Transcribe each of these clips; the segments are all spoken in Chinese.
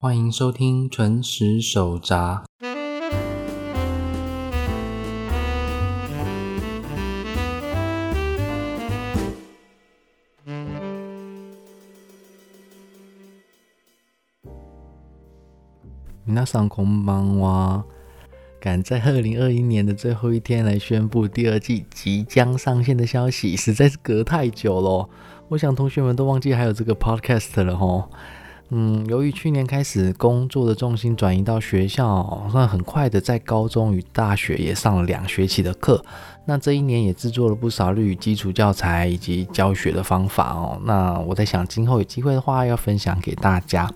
欢迎收听纯食手札。皆さんこんばんは。赶在二零二一年的最后一天来宣布第二季即将上线的消息，实在是隔太久了。我想同学们都忘记还有这个 podcast 了吼。 嗯，由于去年开始工作的重心转移到学校，那很快的在高中与大学也上了两学期的课。那这一年也制作了不少日语基础教材以及教学的方法哦。那我在想，今后有机会的话要分享给大家。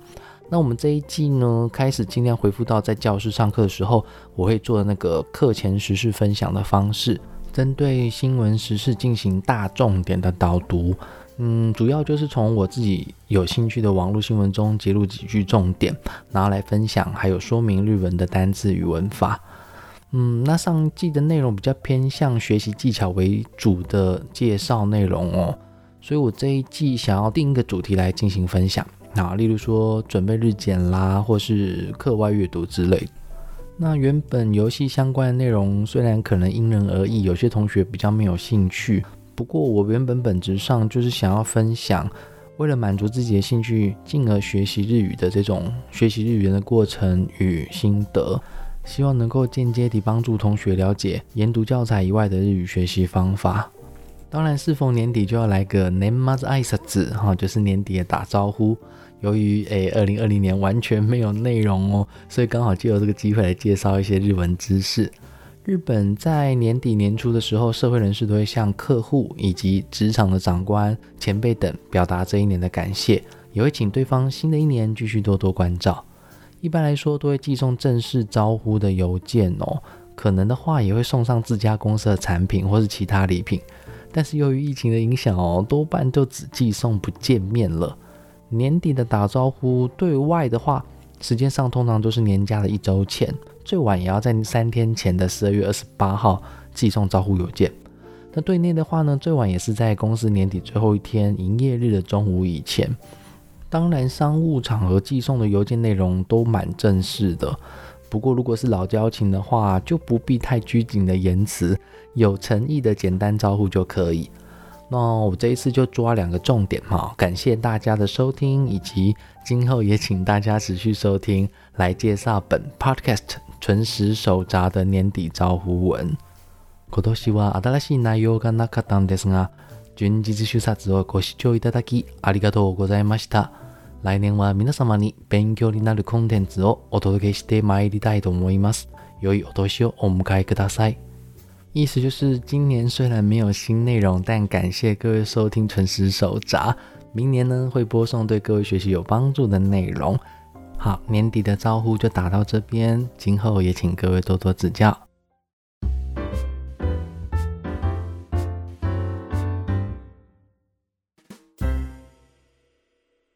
那我们这一季呢，开始尽量恢复到在教室上课的时候，我会做的那个课前时事分享的方式，针对新闻时事进行大重点的导读。嗯，主要就是从我自己有兴趣的网络新闻中截录几句重点，然后来分享，还有说明日文的单字与文法。嗯，那上季的内容比较偏向学习技巧为主的介绍内容哦，所以我这一季想要定一个主题来进行分享，那例如说准备日检啦，或是课外阅读之类。那原本游戏相关的内容虽然可能因人而异，有些同学比较没有兴趣。不过，我原本本质上就是想要分享，为了满足自己的兴趣，进而学习日语的这种学习日语的过程与心得，希望能够间接地帮助同学了解研读教材以外的日语学习方法。当然，适逢年底就要来个年末挨拶字哈，就是年底的打招呼。由于诶，二零二零年完全没有内容哦，所以刚好借由这个机会来介绍一些日文知识。日本在年底年初的时候，社会人士都会向客户以及职场的长官、前辈等表达这一年的感谢，也会请对方新的一年继续多多关照。一般来说，都会寄送正式招呼的邮件哦，可能的话也会送上自家公司的产品或是其他礼品。但是由于疫情的影响哦，多半就只寄送不见面了。年底的打招呼对外的话，时间上通常都是年假的一周前。最晚也要在三天前的十二月二十八号寄送招呼邮件。那对内的话呢，最晚也是在公司年底最后一天营业日的中午以前。当然，商务场合寄送的邮件内容都蛮正式的。不过，如果是老交情的话，就不必太拘谨的言辞，有诚意的简单招呼就可以。那我这一次就抓两个重点哈，感谢大家的收听，以及今后也请大家持续收听，来介绍本 podcast。纯实手札的年底招呼文。今年は新しい内容がなかったんですが、順日出札をご視聴いただきありがとうございました。来年は皆様に勉強になるコンテンツをお届けしてまいりたいと思います。良いお年をお迎えください。意思就是，今年虽然没有新内容，但感谢各位收听纯实手札。明年呢，会播送对各位学习有帮助的内容。 好，年底的招呼就打到这边，今后也请各位多多指教。